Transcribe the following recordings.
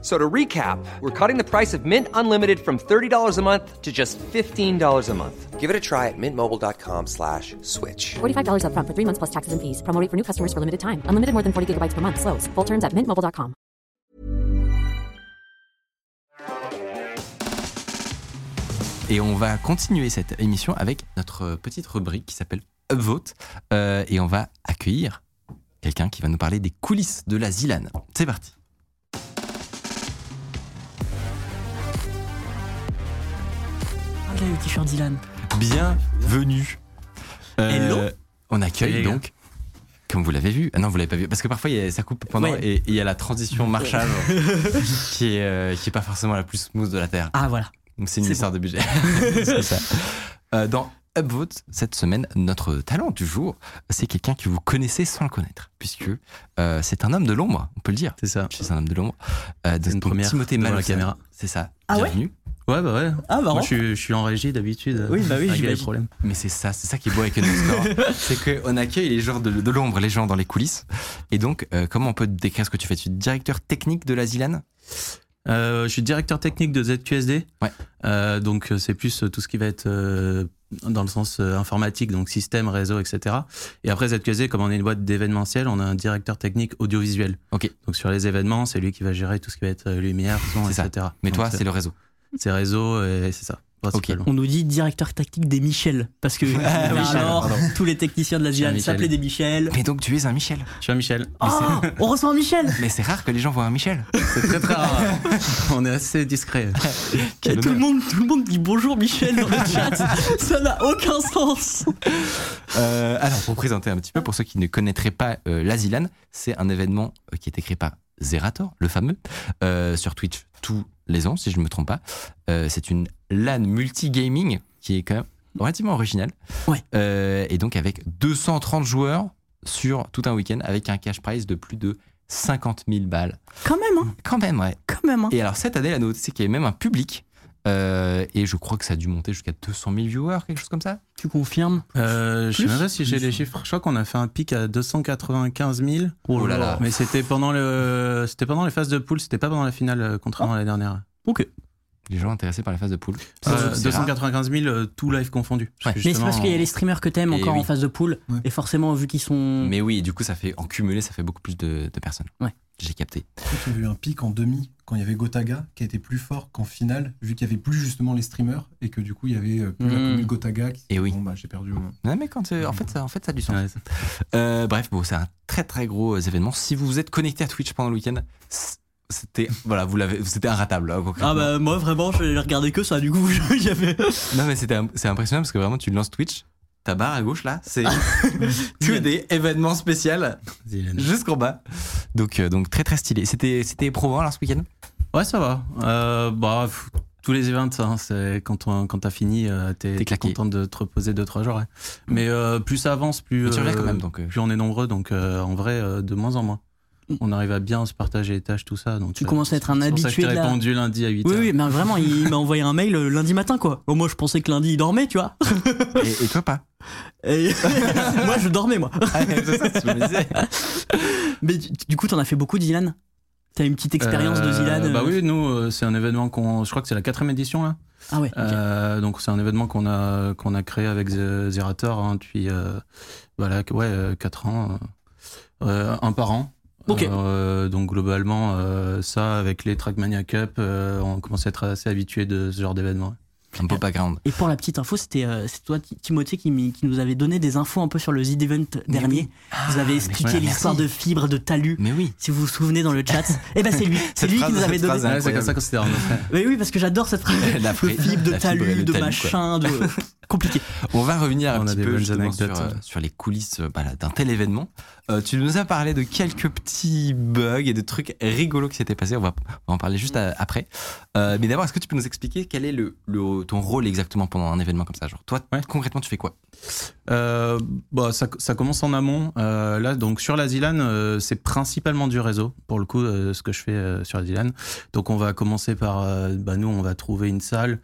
So to recap, we're cutting the price of Mint Unlimited from $30 a month to just $15 a month. Give it a try at mintmobile.com slash switch. $45 upfront for three months plus taxes and fees. Promo rate for new customers for limited time. Unlimited more than 40 gigabytes per month. Slows. Full terms at mintmobile.com. Et on va continuer cette émission avec notre petite rubrique qui s'appelle Upvote. Euh, et on va accueillir quelqu'un qui va nous parler des coulisses de la Zilan. C'est parti. Regarde le t-shirt Dylan. Bienvenue. Euh, Hello. On accueille donc, comme vous l'avez vu, ah non, vous l'avez pas vu, parce que parfois il y a- ça coupe pendant Ouais. et et il y a la transition marchage qui est, euh, qui est pas forcément la plus smooth de la Terre. Ah voilà. Donc c'est une histoire de budget. c'est ça. Euh, dans Upvote, cette semaine, notre talent du jour, c'est quelqu'un que vous connaissez sans le connaître, puisque euh, c'est un homme de l'ombre, on peut le dire. C'est ça. C'est un homme de l'ombre. Euh, C'est une donc première Timothée la caméra. C'est ça. Ah Bienvenue. Ouais, bah ouais. Ah, marrant. Moi, je suis, je suis en régie d'habitude. Oui, bah oui, Régler les j'imagine. problèmes. Mais c'est ça, c'est ça qui est beau avec Underscore. c'est qu'on accueille les gens de, de l'ombre, les gens dans les coulisses. Et donc, euh, comment on peut décrire ce que tu fais? Tu es directeur technique de la Zilan? Euh, je suis directeur technique de ZQSD. Ouais. Euh, donc, euh, c'est plus euh, tout ce qui va être euh, dans le sens euh, informatique, donc système, réseau, etc. Et après, ZQSD, comme on est une boîte d'événementiel, on a un directeur technique audiovisuel. Ok. Donc, sur les événements, c'est lui qui va gérer tout ce qui va être euh, lumière, son, C'est ça. etc. Mais Donc, toi, c'est le réseau. C'est réseau et c'est ça. On nous dit directeur tactique des Michel. Parce que Ah, Michel, alors, pardon. tous les techniciens de la Zilan Michel. s'appelaient des Michel. Mais donc, tu es un Michel. Je suis un Michel. Oh, on reçoit un Michel Mais c'est rare que les gens voient un Michel. C'est très très rare. on est assez discret. Et tout le, monde, tout le monde dit bonjour Michel dans le chat. Ça n'a aucun sens. Euh, alors, pour présenter un petit peu, pour ceux qui ne connaîtraient pas euh, la Zilan, c'est un événement euh, qui est créé par Zerator, le fameux, euh, sur Twitch tous les ans, si je ne me trompe pas. Euh, c'est une LAN multi-gaming qui est quand même relativement originale. Ouais. Euh, et donc, avec 230 joueurs sur tout un week-end, avec un cash prize de plus de 50 000 balles. Quand même, hein. Quand même, ouais. Quand même, hein. Et alors, cette année, la nouveauté, c'est qu'il y avait même un public. Euh, et je crois que ça a dû monter jusqu'à 200 000 viewers, quelque chose comme ça. Tu confirmes Euh, je sais Plus même pas si j'ai les chiffres. Je crois qu'on a fait un pic à 295 000. Oh là là. Mais c'était pendant le, c'était pendant les phases de poule. C'était pas pendant la finale, euh, contrairement à la dernière. Ok. Les gens intéressés par la phase de poule. Euh, C'est rare. 295 000, euh, tout live confondu. Parce que Mais c'est parce qu'il y a les streamers que t'aimes encore oui. en phase de poule. Ouais. Et forcément, vu qu'ils sont. Mais oui, du coup, ça fait en cumulé, ça fait beaucoup plus de, de personnes. Ouais. J'ai capté. Il y a eu un pic en demi quand il y avait Gotaga qui a été plus fort qu'en finale, vu qu'il y avait plus justement les streamers et que du coup il y avait euh, plus la Mm. commune Gotaga. Qui... Et oui. Bon, bah, j'ai perdu. mon- Non, mais quand, euh, en, fait, ça, en fait, ça a du sens. Ouais, Euh, bref, bon, c'est un très très gros événement. Si vous vous êtes connecté à Twitch pendant le week-end, c'était voilà, vous l'avez, c'était inratable. hein. Ah bah moi vraiment je regardé que ça du coup j'avais Non, mais c'était, c'est impressionnant parce que vraiment, tu lances Twitch, ta barre à gauche là, c'est que des événements spéciaux jusqu'en bas. Donc, euh, donc très très stylé. C'était, c'était éprouvant alors ce week-end? Ouais, ça va. Euh, bah, pff, tous les events, hein, c'est quand, on- quand t'as fini, euh, t'es, content de te reposer 2-3 jours. ouais. Mais euh, plus ça avance, plus, euh, quand même, donc, euh. plus on est nombreux. Donc euh, en vrai, euh, de moins en moins. On arrive à bien se partager les tâches, tout ça. Donc, Tu euh, commences à être un c'est pour ça que je habitué de la- répondu lundi à 8 Oui heures. oui mais vraiment il m'a envoyé un mail euh, lundi matin quoi. Bon, moi je pensais que lundi il dormait tu vois. Et, et toi pas Et moi je dormais moi. Ah, c'est ça, que. Mais du, du coup t'en as fait beaucoup Dylan? T'as une petite expérience de Euh, Dylan Bah euh, oui, nous, euh, c'est un événement qu'on. Je crois que c'est la quatrième édition là. Ah ouais. Euh, donc c'est un événement qu'on a qu'on a créé avec Zerator hein, depuis euh, voilà que- ouais euh, quatre ans, euh, euh, un par an. Ok. Euh, donc globalement euh, ça avec les Trackmania Cup, euh, on commence à être assez habitué de ce genre d'événement. Un beau background. Et pour la petite info, c'était euh, c'est toi, Ti- Timothée, qui, nous avait donné des infos un peu sur le Z Event dernier. vous avez expliqué ouais, l'histoire de fibres, de talus. Mais oui. Si vous vous souvenez dans le chat, eh ben c'est lui, c'est lui phrase- qui nous avait donné. c'est comme ça qu'on s'était. Mais oui, parce que j'adore cette phrase La de fibres, de talus, de talus, quoi. machin, de. compliqué. On va revenir un On petit peu sur, euh, sur les coulisses euh, bah, d'un tel événement. Euh, tu nous as parlé de quelques petits bugs et de trucs rigolos qui s'étaient passés. On va, on va en parler juste à- après. Euh, mais d'abord, est-ce que tu peux nous expliquer quel est le, le- ton rôle exactement pendant un événement comme ça? Genre, toi, Ouais. concrètement, tu fais quoi? Euh, bah, ça, ça commence en amont. Là, donc sur la Zilan, c'est principalement du réseau, pour le coup, ce que je fais sur la Zilan. Donc on va commencer par, bah, nous, on va trouver une salle,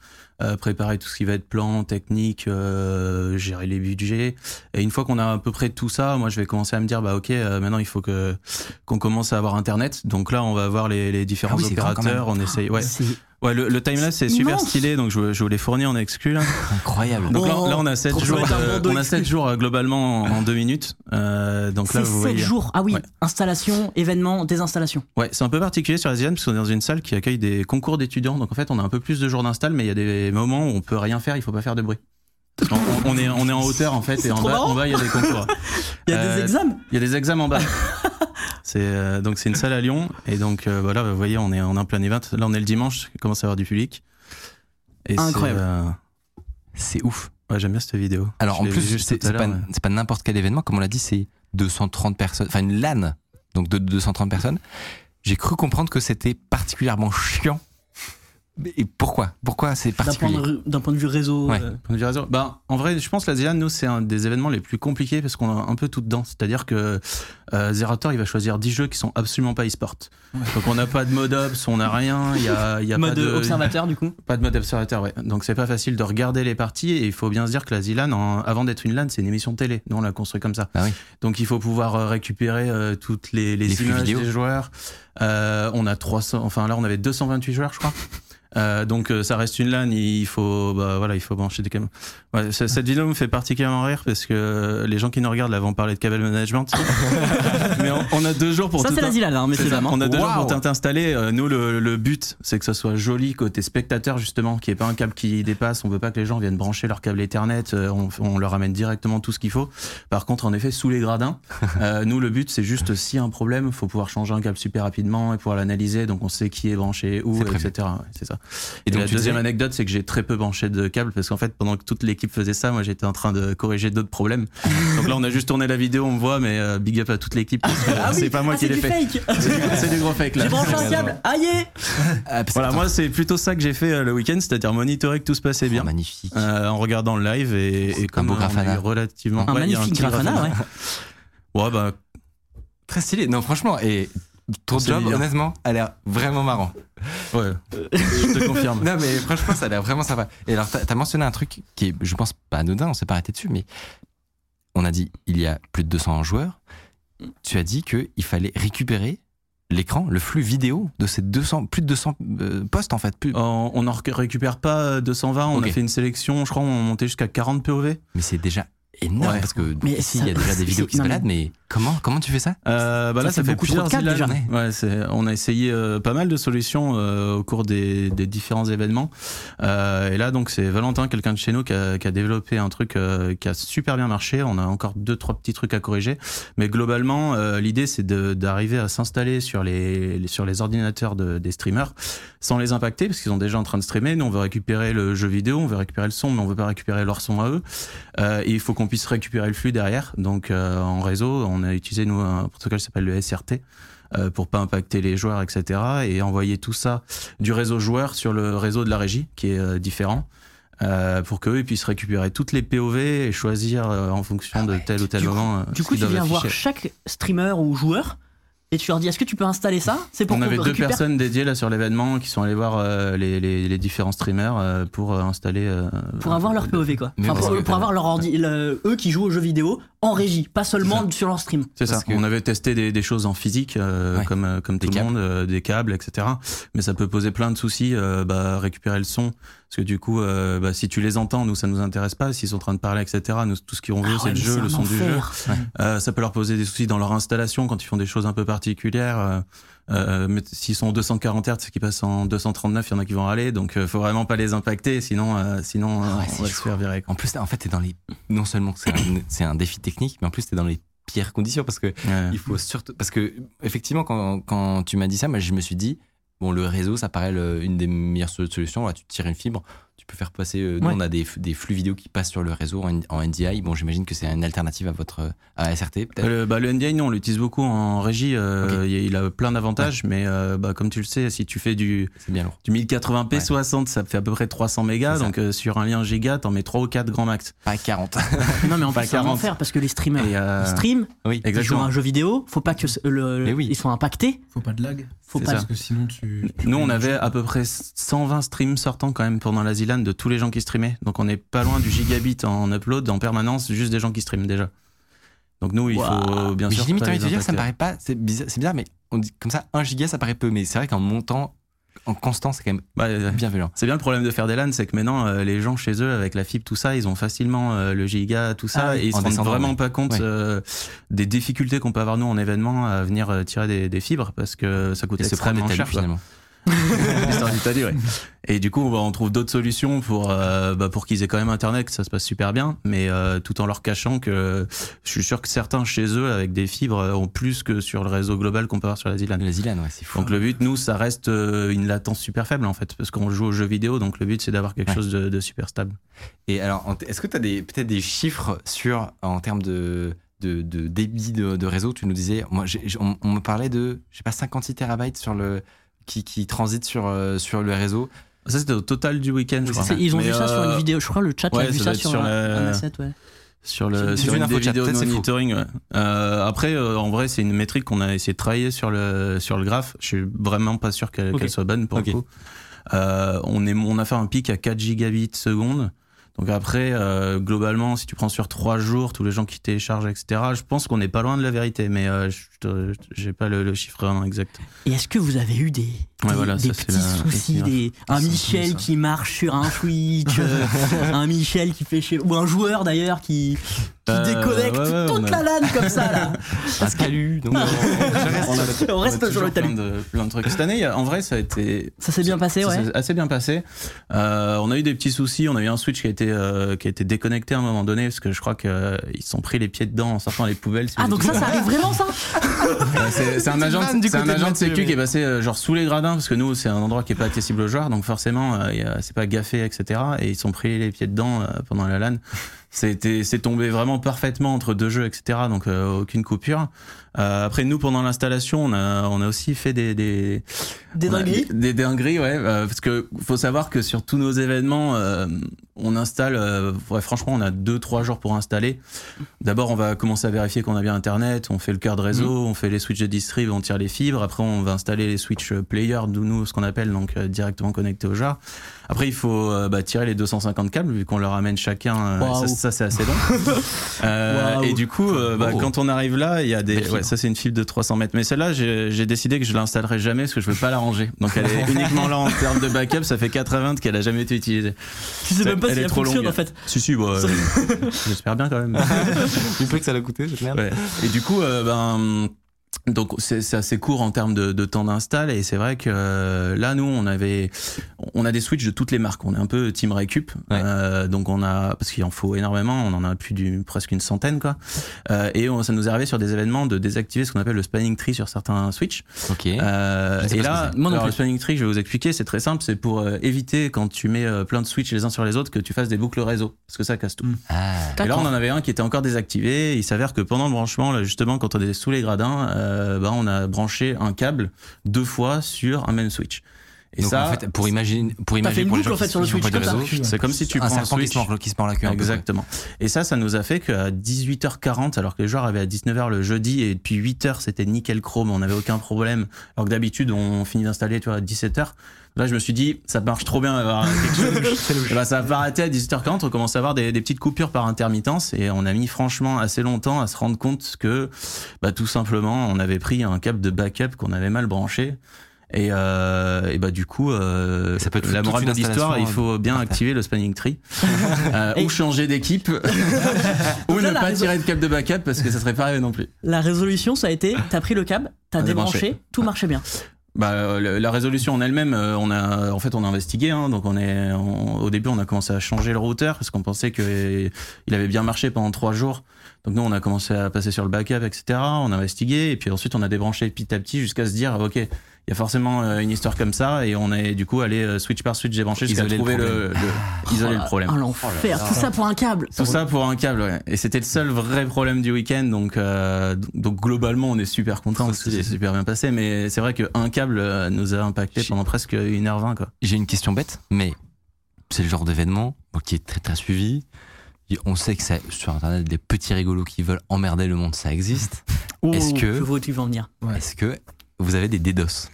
préparer tout ce qui va être plan, technique, euh, gérer les budgets. Et une fois qu'on a à peu près tout ça, moi, je vais commencer à me dire, bah ok, euh, maintenant il faut que qu'on commence à avoir Internet. Donc là, on va voir les, les différents Ah oui, quand opérateurs. On essaye. Ouais, ouais. Le, le timelapse c'est super immense. stylé, donc je, je vous l'ai fourni en exclu là. Incroyable. Donc là, Oh, là, on a 7 trop jours, de- on a exclu. sept jours euh, globalement en 2 minutes. Euh, donc là, vous 7 voyez. jours. Ah oui, Ouais. installation, événement, désinstallation. Ouais, c'est un peu particulier sur la Zilan parce qu'on est dans une salle qui accueille des concours d'étudiants. Donc en fait, on a un peu plus de jours d'install, mais il y a des moments où on peut rien faire, il faut pas faire de bruit. On, on est, on est en hauteur en fait, et en bas, marrant. en bas, il y a des concours. Il y a Euh, des examens. Il y a des examens en bas. C'est euh, donc c'est une salle à Lyon et donc euh, voilà, vous voyez, on est en plein event. Là, on est le dimanche, il commence à y avoir du public? Et c'est, Incroyable. euh, C'est ouf. ouais, j'aime bien cette vidéo. Alors Je en plus, c'est pas, n'importe quel événement. Comme on l'a dit, c'est 230 personnes. Enfin, une LAN. Donc de 230 personnes. J'ai cru comprendre que c'était particulièrement chiant. Et pourquoi? Pourquoi c'est D'un point, particulier? de, d'un point de vue réseau. Ouais. euh, Point de vue réseau. Ben, en vrai, je pense que la Zilan, nous, c'est un des événements les plus compliqués parce qu'on a un peu tout dedans. C'est-à-dire que euh, Zerator, il va choisir 10 jeux qui sont absolument pas e-sport. Donc on n'a pas de mode ops, on n'a rien, il y a, il y a mode pas de observateur, du coup. Pas de mode observateur, ouais. Donc c'est pas facile de regarder les parties et il faut bien se dire que la Zilan, en- avant d'être une LAN, c'est une émission de télé. Nous, on l'a construit comme ça. Ah oui. Donc il faut pouvoir euh, récupérer euh, toutes les, les, Les flux images vidéo. des joueurs. Euh, on a 300, enfin là on avait 228 joueurs, je crois. Euh, donc euh, ça reste une LAN, il faut, bah, voilà, il faut brancher des câbles. Ouais, cette vidéo me fait particulièrement rire parce que les gens qui nous regardent là vont parler de câble management. Mais on, on a deux jours pour Ça, c'est la Zilan, hein, messieurs dames. hein. On a deux jours pour tout installer. Euh, nous, le, le but, c'est que ça soit joli côté spectateur, justement, qu'il n'y ait pas un câble qui dépasse. On veut pas que les gens viennent brancher leur câble Ethernet. Euh, on, on leur amène directement tout ce qu'il faut. Par contre, en effet, sous les gradins, euh, nous, le but, c'est juste s'il y a un problème, faut pouvoir changer un câble super rapidement et pouvoir l'analyser. Donc, on sait qui est branché où, etc. Ouais, c'est ça. Et Et, donc, la deuxième disais- anecdote, c'est que j'ai très peu branché de câbles parce qu'en fait, pendant que toute l'équipe faisait ça, moi, j'étais en train de corriger d'autres problèmes. Donc là, on a juste tourné la vidéo, on me voit, mais euh, big up à toute l'équipe. Ah oui, c'est pas moi ah, qui c'est l'ai du fait. fake. C'est du gros fake là. J'ai branché un câble. Aïe Ah, Voilà, moi c'est plutôt ça que j'ai fait euh, le week-end, c'est-à-dire monitorer que tout se passait Oh, bien. magnifique. euh, en regardant le live et, et comme beau eu Grafana. relativement Un Ouais, magnifique petit Grafana, ouais. Ouais, bah Très stylé. Non, franchement, et ton job, honnêtement, a l'air vraiment marrant. ouais, je te confirme. Non, mais franchement, ça a l'air vraiment sympa. Et alors, t'as as mentionné un truc qui est, je pense, pas anodin, on s'est pas arrêté dessus, mais on a dit il y a plus de 200 joueurs. Tu as dit qu'il fallait récupérer l'écran, le flux vidéo de ces 200, plus de 200 euh, postes en fait. Plus, On on en rec- récupère pas 220, on a fait une sélection, je crois, on montait jusqu'à 40 POV. Mais c'est déjà énorme Ouais. parce que Mais ici, il y a déjà des vidéos qui se baladent, mais comment, comment tu fais ça? Euh, bah Ça là, fait ça fait beaucoup trop plusieurs de déjà. Ouais, c'est- on a essayé euh, pas mal de solutions euh, au cours des, des différents événements. Euh, et là, donc, c'est Valentin, quelqu'un de chez nous, qui a, qui a développé un truc euh, qui a super bien marché. On a encore deux, trois petits trucs à corriger. Mais globalement, euh, l'idée, c'est de- d'arriver à s'installer sur les, les- sur les ordinateurs de- des streamers sans les impacter, parce qu'ils sont déjà en train de streamer. Nous, on veut récupérer le jeu vidéo, on veut récupérer le son, mais on veut pas récupérer leur son à eux. Euh, et il faut qu'on puisse récupérer le flux derrière. Donc euh, en réseau, on a utilisé nous un protocole qui s'appelle le SRT euh, pour pas impacter les joueurs, etc. Et envoyer tout ça du réseau joueur sur le réseau de la régie, qui est euh, différent. euh, pour qu'eux puissent récupérer toutes les POV et choisir euh, en fonction de tel ou tel Du coup- moment. euh, Du coup, tu viens voir chaque streamer ou joueur et tu leur dis est-ce que tu peux installer ça? C'est pour On avait deux récupère. personnes dédiées là sur l'événement qui sont allées voir euh, les, les- les différents streamers euh, pour euh, installer. Pour avoir leur le- POV quoi. Enfin, pour, avoir leur ordi, le- eux qui jouent aux jeux vidéo en régie, pas seulement sur leur stream. C'est ça. Que- On avait testé des, des choses en physique, euh, Ouais. comme, euh, comme Des tout le monde, euh, des câbles, etc. Mais ça peut poser plein de soucis. euh, bah, récupérer le son, parce que du coup, euh, bah, si tu les entends, nous, ça nous intéresse pas. S'ils sont en train de parler, etc. Nous, tout ce qu'on veut, Ah c'est ouais, le jeu, le son du jeu. Euh, ça peut leur poser des soucis dans leur installation quand ils font des choses un peu particulières. Euh, euh, mais s'ils sont en 240 Hz, qui passent en 239, il y en a qui vont râler. Donc, euh, faut vraiment pas les impacter, sinon, euh, sinon, Ah ouais, euh, on va se faire virer. quoi. En plus, en fait, t'es dans les. Non seulement c'est un, défi technique, mais en plus, t'es dans les pires conditions parce que Ouais. il faut surtout. Parce que, effectivement, quand, quand tu m'as dit ça, moi, je me suis dit, bon, le réseau, ça paraît le- une des meilleures sol- solutions. Là, tu tires une fibre, Tu peux faire passer. euh, nous, Ouais. on a des, des flux vidéo qui passent sur le réseau en, en NDI. Bon, j'imagine que c'est une alternative à votre à SRT, peut-être. Le, bah, le NDI, nous, on l'utilise beaucoup en régie. euh, il- Il a plein d'avantages, mais euh, bah, comme tu le sais, si tu fais du, C'est bien lourd. du 1080p Ouais. 60, ça fait à peu près 300 mégas. Donc euh, sur un lien giga, t'en mets 3 ou 4 grand max. Pas 40. Non, mais en c'est un 40. enfer parce que les streamers, euh, ils streament, oui, ils jouent à un jeu vidéo, faut pas que le, oui. ils soient impactés. Faut pas de lag. Faut pas. ça. Parce que sinon, tu. tu Nous, on avait à peu près 120 streams sortants quand même pendant la De tous les gens qui streamaient. Donc on est pas loin du gigabit en upload en permanence, juste des gens qui streament déjà. Donc nous, il faut bien mais sûr. j'ai limite envie de dire, ça me paraît pas. C'est bizarre, mais on dit comme ça, 1 giga, ça paraît peu. Mais c'est vrai qu'en montant, en constant, c'est quand même Bah, euh, bienveillant. C'est bien le problème de faire des LAN, c'est que maintenant euh, les gens chez eux avec la fibre tout ça, ils ont facilement euh, le giga tout ça Ah et ils se En rendent vraiment ouais. pas compte Ouais. euh, des difficultés qu'on peut avoir nous en événement à venir tirer des, des fibres parce que ça coûte Et extrêmement cher. finalement. ouais. Et du coup, bah, on trouve d'autres solutions pour euh, bah, pour qu'ils aient quand même internet, que ça se passe super bien, mais euh, tout en leur cachant que je suis sûr que certains chez eux avec des fibres euh, ont plus que sur le réseau global qu'on peut avoir sur la ZLAN. La Zilan, ouais, c'est fou. Donc le but, nous, ça reste une latence super faible en fait, parce qu'on joue aux jeux vidéo, donc le but c'est d'avoir quelque Ouais. chose de, de super stable. Et alors, est-ce que tu as des, peut-être des chiffres sur, en termes de, de, de débit de, de réseau? Tu nous disais, moi, on, on me parlait de, je sais pas, 56 terabytes sur le, qui, qui transitent sur, euh, sur le réseau. Ça c'était au total du week-end, je crois. Ils ont Mais, vu ça sur euh, une vidéo. Je crois le chat ouais, a vu ça sur, sur un, la- un asset, ouais. sur le sur une des vidéos de monitoring. ouais. Euh, après, euh, en vrai, c'est une métrique qu'on a essayé de travailler sur le sur le graphe. Je suis vraiment pas sûr qu'elle soit bonne pour le coup. Euh, on est on a fait un pic à 4 gigabits seconde. Donc après, euh, globalement, si tu prends sur trois jours tous les gens qui téléchargent, etc., je pense qu'on n'est pas loin de la vérité, mais euh, je j'ai pas le, le chiffre exact. Et est-ce que vous avez eu des, Ouais, des, voilà, des ça, c'est petits la- soucis, la des, un Michel ça. qui marche sur un Switch, euh, un Michel qui fait chez ou un joueur d'ailleurs qui, qui Euh, déconnecte ouais, ouais, toute on a- la LAN comme ça là. Un calu. Donc, on reste on a sur le toujours talus. plein de, plein de trucs. Cette année, en vrai, ça a été Ça s'est bien passé, Ça ouais. s'est assez bien passé. Euh, on a eu des petits soucis. On a eu un switch qui a été euh, qui a été déconnecté à un moment donné parce que je crois qu'ils se sont pris les pieds dedans en sortant les poubelles. si Ah donc ça, ça arrive vraiment ça c'est un agent, c'est un de agent de Mathieu, sécu qui est passé euh, genre sous les gradins parce que nous c'est un endroit qui est pas accessible aux joueurs donc forcément euh, c'est pas gaffé etc. Et ils sont pris les pieds dedans euh, pendant la LAN. C'est tombé vraiment parfaitement entre deux jeux etc. Donc euh, aucune coupure. Euh, après nous pendant l'installation on a on a aussi fait des des Des dingueries Des dingueries, ouais. euh, parce que faut savoir que sur tous nos événements, euh, on installe. euh, ouais, franchement, on a deux trois jours pour installer. D'abord, on va commencer à vérifier qu'on a bien Internet. On fait le cœur de réseau, Mm. on fait les switches de distrib, on tire les fibres. Après, on va installer les switches player, d'où nous ce qu'on appelle donc euh, directement connectés au jar. Après, il faut euh, bah, tirer les 250 câbles vu qu'on leur amène chacun. euh, Waouh. ça, ça, c'est assez long. Euh, et du coup, euh, bah, Oh. quand on arrive là, il y a des. Ouais, ça, c'est une fibre de 300 mètres. Mais celle-là, j'ai j'ai décidé que je l'installerai jamais parce que je veux pas la ranger. Donc, elle est uniquement là en termes de backup. Ça fait 80 qu'elle a jamais été utilisée. Tu sais même pas Elle si est elle trop fonctionne longue. en fait. Si, si, bah, euh, j'espère bien quand même. Du peu que ça l'a coûté, cette merde. Ouais. Et du coup, euh, ben. Donc c'est assez court en termes de, de temps d'install et c'est vrai que euh, là nous on avait on a des switches de toutes les marques on est un peu team récup Ouais. Euh, donc on a parce qu'il en faut énormément on en a plus d'une presque une centaine quoi Euh, et on- ça nous est arrivé sur des événements de désactiver ce qu'on appelle le spanning tree sur certains switches Ok. euh, et là. Moi alors, le spanning tree, je vais vous expliquer, c'est très simple, c'est pour euh, éviter quand tu mets euh, plein de switches les uns sur les autres que tu fasses des boucles réseau, parce que ça casse tout. Ah. Et là, on en avait un qui était encore désactivé. Il s'avère que pendant le branchement, là, justement, quand on est sous les gradins, euh, bah, on a branché un câble deux fois sur un même switch. Et Donc, ça, en fait, pour imaginer, pour fait imaginer une pour les boucle, gens en fait, sur le switch, c'est comme si tu un prends un qui switch. se mord, qui se mord la queue. Exactement. Et ça, ça nous a fait qu'à 18h40, alors que les joueurs avaient à 19h le jeudi et depuis 8h c'était nickel chrome, on n'avait aucun problème. Alors que d'habitude on finit d'installer, tu vois, à 17h. Là, je me suis dit, ça marche trop bien d'avoir quelque chose. Bah, ça va pas arrêter à 18h40. On commence à avoir des, des petites coupures par intermittence et on a mis franchement assez longtemps à se rendre compte que, bah, tout simplement, on avait pris un câble de backup qu'on avait mal branché. Et, euh, et bah du coup, euh, Ça peut être la toute morale de l'histoire, il faut bien par terre. activer le spanning tree euh, ou changer d'équipe ou Là, ne pas tirer de câble de backup parce que ça serait pas arrivé non plus. La résolution, ça a été, t'as pris le câble, t'as débranché, débranché. tout marchait bien. Bah, euh, la résolution en elle-même, euh, on a, en fait, on a investigué. Hein, donc, on est, au début, on a commencé à changer le routeur parce qu'on pensait que il avait bien marché pendant trois jours. Donc, nous, on a commencé à passer sur le backup, etc. On a investigué et puis ensuite, on a débranché petit à petit jusqu'à se dire, ok, il y a forcément euh, une histoire comme ça et on est du coup allé euh, switch par switch débranché jusqu'à le trouver le, problème. le- isoler le problème. Ah, l'enfer. Tout ça pour un câble. Tout ça pour un câble, ouais. Et c'était le seul vrai problème du week-end, donc euh, donc globalement on est super content parce que c'est super bien passé. Mais c'est vrai qu'un câble nous a impacté pendant presque 1h20 quoi. J'ai une question bête, mais c'est le genre d'événement qui est très très suivi. On sait que ça, sur Internet, des petits rigolos qui veulent emmerder le monde, ça existe. Est-ce que- Je vois où tu veux en venir. Est-ce que vous avez des DDoS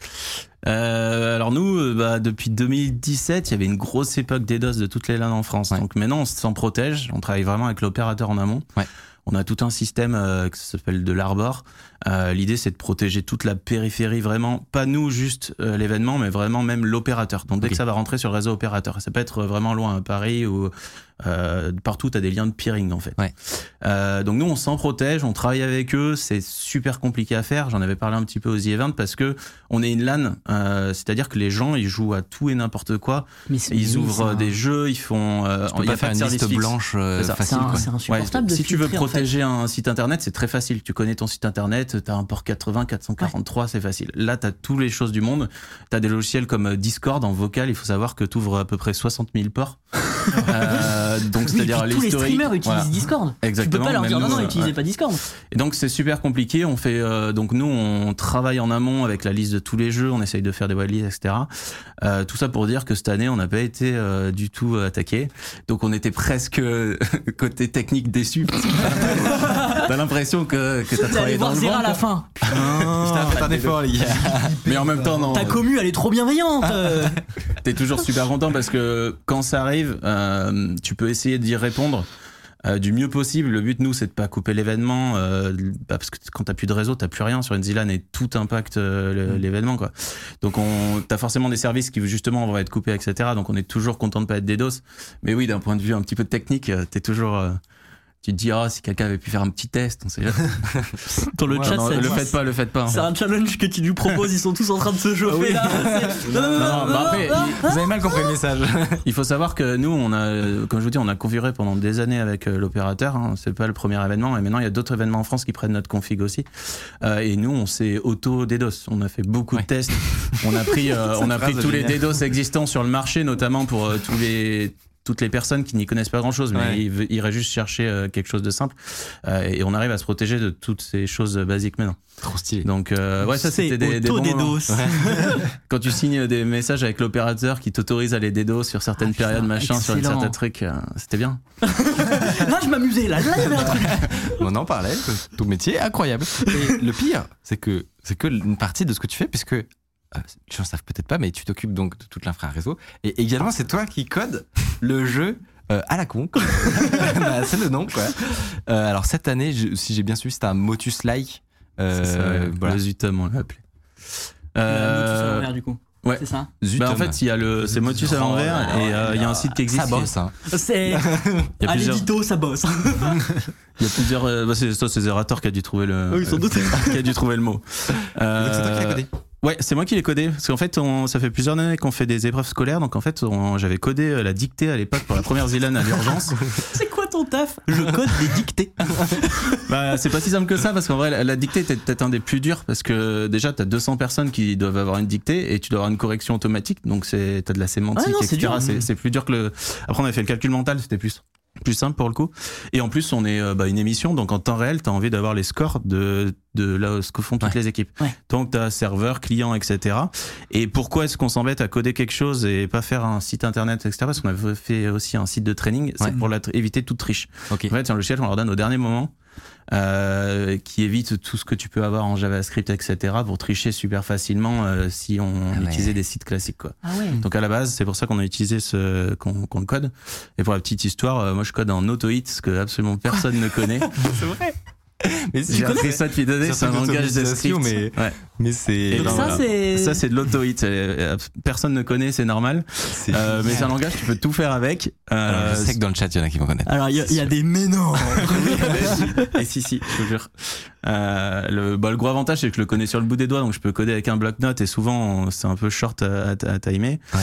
Euh, alors nous, euh, bah, depuis 2017, il y avait une grosse époque DDoS de toutes les LAN en France. Ouais. Donc maintenant, on s'en protège. On travaille vraiment avec l'opérateur en amont. Ouais. On a tout un système euh, qui s'appelle de l'Arbor. Euh, L'idée, c'est de protéger toute la périphérie, vraiment, pas nous juste euh, l'événement, mais vraiment même l'opérateur. Donc dès que ça va rentrer sur le réseau opérateur, ça peut être vraiment loin à Paris ou euh, partout, tu as des liens de peering en fait. Ouais. Euh, donc nous, on s'en protège, on travaille avec eux. C'est super compliqué à faire. J'en avais parlé un petit peu aux The Event parce que on est une LAN, euh, c'est-à-dire que les gens ils jouent à tout et n'importe quoi. Mais Ils ouvrent des jeux, ils font. Euh, Tu peux il y a pas faire une liste fixe. blanche euh, C'est facile. Ouais, insupportable de si tu veux filtrer, en fait. protéger un site internet, c'est très facile. Tu connais ton site internet, tu as un port 80, 443, c'est facile. Là, tu as toutes les choses du monde. Tu as des logiciels comme euh, Discord en vocal. Il faut savoir que tu ouvres à peu près 60 000 ports. Euh, donc, Oui, c'est-à-dire les streamers utilisent Voilà. Discord. Exactement, Tu peux pas leur dire non, non, utilisez ouais. pas Discord. Et donc c'est super compliqué. On fait euh, donc nous on travaille en amont avec la liste de tous les jeux. On essaye de faire des whitelists, etc. Euh, tout ça pour dire que cette année on n'a pas été du tout attaqué. Donc on était presque côté technique déçu. parce que T'as l'impression que, que t'as travaillé dans le vent. À la fin. Putain, un effort, les gars. Mais en même temps non. Ta commu, elle est trop bienveillante. T'es toujours super content parce que quand ça arrive, euh, tu peux essayer d'y répondre. euh, du mieux possible. Le but, nous, c'est de pas couper l'événement, euh, bah, parce que quand t'as plus de réseau, t'as plus rien sur une ZLAN et tout impacte euh, le- l'événement, quoi. Donc, on, t'as forcément des services qui justement vont être coupés, etc. Donc, on est toujours content de pas être DDoS. Mais oui, d'un point de vue un petit peu technique, euh, t'es toujours, euh, tu te dis, ah, si quelqu'un avait pu faire un petit test, on sait jamais. Dans le Ouais, chat, non, ça le dit- faites pas, le faites pas. C'est un challenge que tu nous proposes, ils sont tous en train de se chauffer là. C'est- Non, non, non, bah après. Vous avez mal compris le message. Il faut savoir que nous, on a, comme je vous dis, on a configuré pendant des années avec euh, l'opérateur. Hein. C'est pas le premier événement, et maintenant il y a d'autres événements en France qui prennent notre config aussi. Euh, et nous, on s'est auto DDoS. On a fait beaucoup Ouais. de tests. On a pris, euh, on a pris tous les. DDoS existants sur le marché, notamment pour euh, tous les toutes les personnes qui n'y connaissent pas grand chose, mais Ouais. ils iraient juste chercher euh, quelque chose de simple. Euh, et on arrive à se protéger de toutes ces choses basiques maintenant. Trop stylé. Donc, euh, ouais, ça c'était des, des bons auto-DDoS. Quand tu signes des messages avec l'opérateur qui t'autorise à les DDoS sur certaines Ah, putain, périodes, machin, sur une certaine truc, euh, c'était bien. Là, je m'amusais, là. Là, il y avait un truc. On en parlait, ton métier incroyable. Et le pire, c'est que c'est que une partie de ce que tu fais, puisque euh, les gens ne savent peut-être pas, mais tu t'occupes donc de toute l'infra réseau. Et également, c'est toi qui code le jeu euh, à la con. Bah, c'est le nom, quoi. Euh, alors cette année, je- si j'ai bien suivi, c'était un Motus-like. Euh, C'est ça, ouais. voilà. Le Zutum, on l'a appelé. Euh, Motus à Euh, l'envers, du coup. ouais. C'est ça Zutum. bah, en fait, il y a le, c'est Motus à l'envers et euh, il y a un site qui existe. Ça bosse, hein. C'est. Il y a À plusieurs, l'édito, ça bosse. il y a plusieurs, euh, bah, c'est ça, c'est Zerator qui a dû trouver le, Oui, sans doute. qui a dû trouver le mot. Euh, Donc c'est toi qui l'as codé. Ouais, c'est moi qui l'ai codé. Parce qu'en fait, on, ça fait plusieurs années qu'on fait des épreuves scolaires. Donc en fait, j'avais codé euh, la dictée à l'époque pour la première Zilan à l'urgence. C'est quoi ton taf? Je code des dictées. Bah, c'est pas si simple que ça parce qu'en vrai, la, la dictée était peut-être un des plus durs parce que déjà, t'as 200 personnes qui doivent avoir une dictée et tu dois avoir une correction automatique. Donc c'est, t'as de la sémantique, Ah non, c'est etc. C'est, c'est plus dur que le. Après, on a fait le calcul mental, c'était plus plus simple pour le coup. Et en plus, on est euh, bah, une émission, donc en temps réel, t'as envie d'avoir les scores de de là ce que font toutes Ouais. les équipes. Ouais. Donc t'as serveur, client, etc. Et pourquoi est-ce qu'on s'embête à coder quelque chose et pas faire un site internet, etc. Parce qu'on avait fait aussi un site de training, c'est Ouais. pour la éviter toute triche. Ok. En fait, un logiciel qu'on leur donne au dernier moment, euh, qui évite tout ce que tu peux avoir en JavaScript, etc. pour tricher super facilement euh, si on Ah ouais. utilisait des sites classiques, quoi. Ah ouais. Donc à la base, c'est pour ça qu'on a utilisé ce qu'on le code. Et pour la petite histoire, euh, moi je code en AutoHit, ce que absolument personne ne connaît. C'est vrai. Mais J'ai appris ça depuis des années, C'est c'est un langage de script. mais- Ouais. Mais c'est. Ça, voilà. c'est. Ça c'est de l'AutoHit, euh, personne ne connaît, c'est normal. c'est Euh, mais c'est un langage, tu peux tout faire avec. Alors, Euh, je sais que dans le chat, il y en a qui vont connaître. Alors, il y, a- il y a des mais non. Et si, si, je te jure. Euh, le, bah, le gros avantage, c'est que je le connais sur le bout des doigts, donc je peux coder avec un bloc-notes et souvent, c'est un peu short à, à, à timer. Ouais.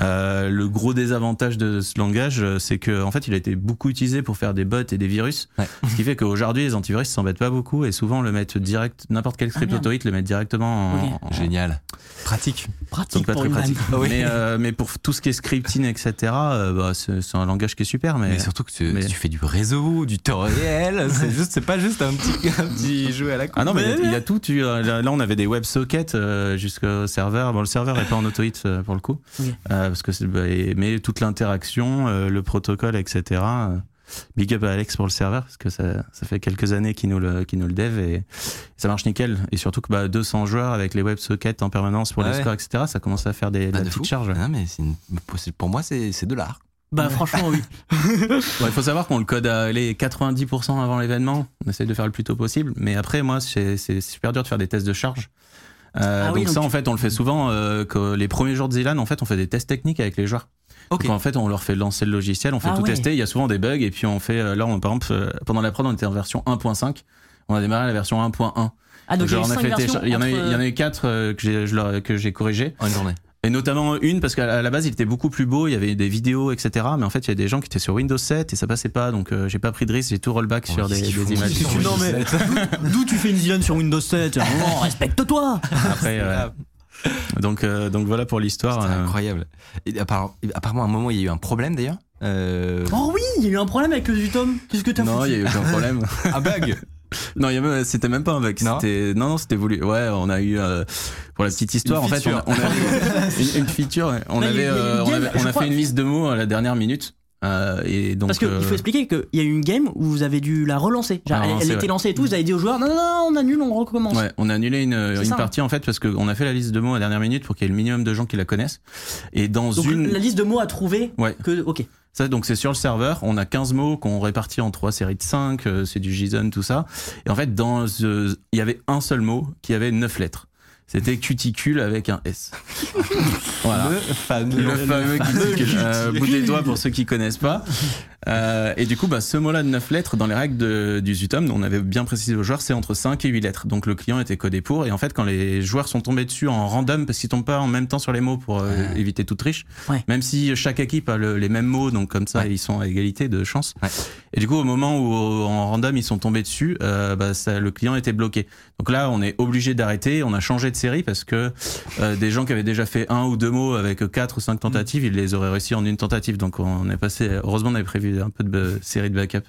Euh, le gros désavantage de ce langage, c'est que en fait, il a été beaucoup utilisé pour faire des bots et des virus. Ouais. Ce qui fait qu'aujourd'hui, les antivirus s'embêtent pas beaucoup et souvent le mettent direct, n'importe quel script Ah, le mettent directement en, Génial. Pratique. Pratique donc pas pour très pratique. vanne. Mais, euh, mais pour tout ce qui est scripting, etc., euh, bah, c'est un langage qui est super. Mais, Mais surtout que tu, mais- tu fais du réseau, du temps réel. C'est juste, c'est pas juste un petit, un petit jeu à la con. Ah non, mais il y a- il y, a tout. Tu, euh, là, là, on avait des WebSockets euh, jusqu'au serveur. Bon, le serveur est pas en auto-hit euh, pour le coup. Euh, parce que bah, et- mais toute l'interaction, euh, le protocole, etc. Big up à Alex pour le serveur parce que ça, ça fait quelques années qu'il nous le, qu'il nous le dev et ça marche nickel. Et surtout que bah, 200 joueurs avec les WebSockets en permanence pour Ah les ouais. scores, etc. Ça commence à faire des, de Ah, la de petite fou. charge. Ah non, mais une- pour moi, c'est c'est de l'art. Bah franchement oui. Il faut savoir qu'on le code à les 90% avant l'événement. On essaie de faire le plus tôt possible. Mais après, moi, c'est c'est super dur de faire des tests de charge. Euh, Ah oui, donc, donc ça, tu- en fait, on le fait souvent. euh, que les premiers jours de Zilan, en fait, on fait des tests techniques avec les joueurs. Ok. Donc, en fait, on leur fait lancer le logiciel, on fait Ah tout ouais. tester. Il y a souvent des bugs et puis on fait. euh, Là, on, par exemple, euh, pendant la prod, on était en version 1.5. On a démarré la version 1.1. Ah donc télécharger- il y en a eu- entre- il y en a eu quatre euh, que j'ai corrigé. En une journée. Et notamment une, parce qu'à la à la base, il était beaucoup plus beau, il y avait des vidéos, etc. Mais en fait, il y a des gens qui étaient sur Windows 7 et ça passait pas, donc euh, j'ai pas pris de risque, j'ai tout rollback Oh, sur des, des font images. Non, mais- D'où tu fais une Zilan sur Windows 7 Oh, Respecte-toi Après, euh, donc, euh, donc voilà pour l'histoire. Euh. incroyable. Et appar- apparemment, à un moment, il y a eu un problème d'ailleurs. Euh, Oh oui, il y a eu un problème avec le Zutom. Qu'est-ce que t'as Non, il y a eu aucun problème. un bug. Non, il y a même- c'était même pas un bug. Non C'était, non, non, c'était voulu. Ouais, on a eu, euh, pour la petite histoire, Une en fait, on, a- on avait une, une feature. On avait, eu euh, une on, avait- a crois. fait une liste de mots à la dernière minute. Euh, et donc, Parce qu'il euh, faut expliquer qu'il y a eu une game où vous avez dû la relancer. Genre, Ah, elle, elle était lancée et tout, vous avez dit aux joueurs non, non, non, on annule, on recommence. Ouais, on a annulé une, une ça, hein. partie en fait parce qu'on a fait la liste de mots à la dernière minute pour qu'il y ait le minimum de gens qui la connaissent. Et dans Donc une. la liste de mots à trouver, Ouais. que, ok. Ça, donc c'est sur le serveur. On a 15 mots qu'on répartit en trois séries de 5. euh, c'est du JSON, tout ça. Et en fait, dans euh, il y avait un seul mot qui avait 9 lettres. C'était cuticule avec un S. voilà. Le fameux. Le fameux cuticule. Euh, bout des doigts pour ceux qui connaissent pas. Euh, et du coup, bah, ce mot-là de 9 lettres, dans les règles de- du Zutom, on avait bien précisé aux joueurs, c'est entre 5 et 8 lettres. Donc le client était codé pour. Et en fait, quand les joueurs sont tombés dessus en random, parce qu'ils tombent pas en même temps sur les mots pour euh, éviter toute triche, Ouais. même si chaque équipe a le- les mêmes mots, donc comme ça, Ouais. ils sont à égalité de chance. Et du coup, au moment où en random ils sont tombés dessus, euh, bah, ça, le client était bloqué. Donc là, on est obligé d'arrêter. On a changé de série parce que euh, des gens qui avaient déjà fait un ou deux mots avec quatre ou cinq tentatives, ils les auraient réussi en une tentative. Donc on est passé. Heureusement, on avait prévu un peu de euh, série de backup.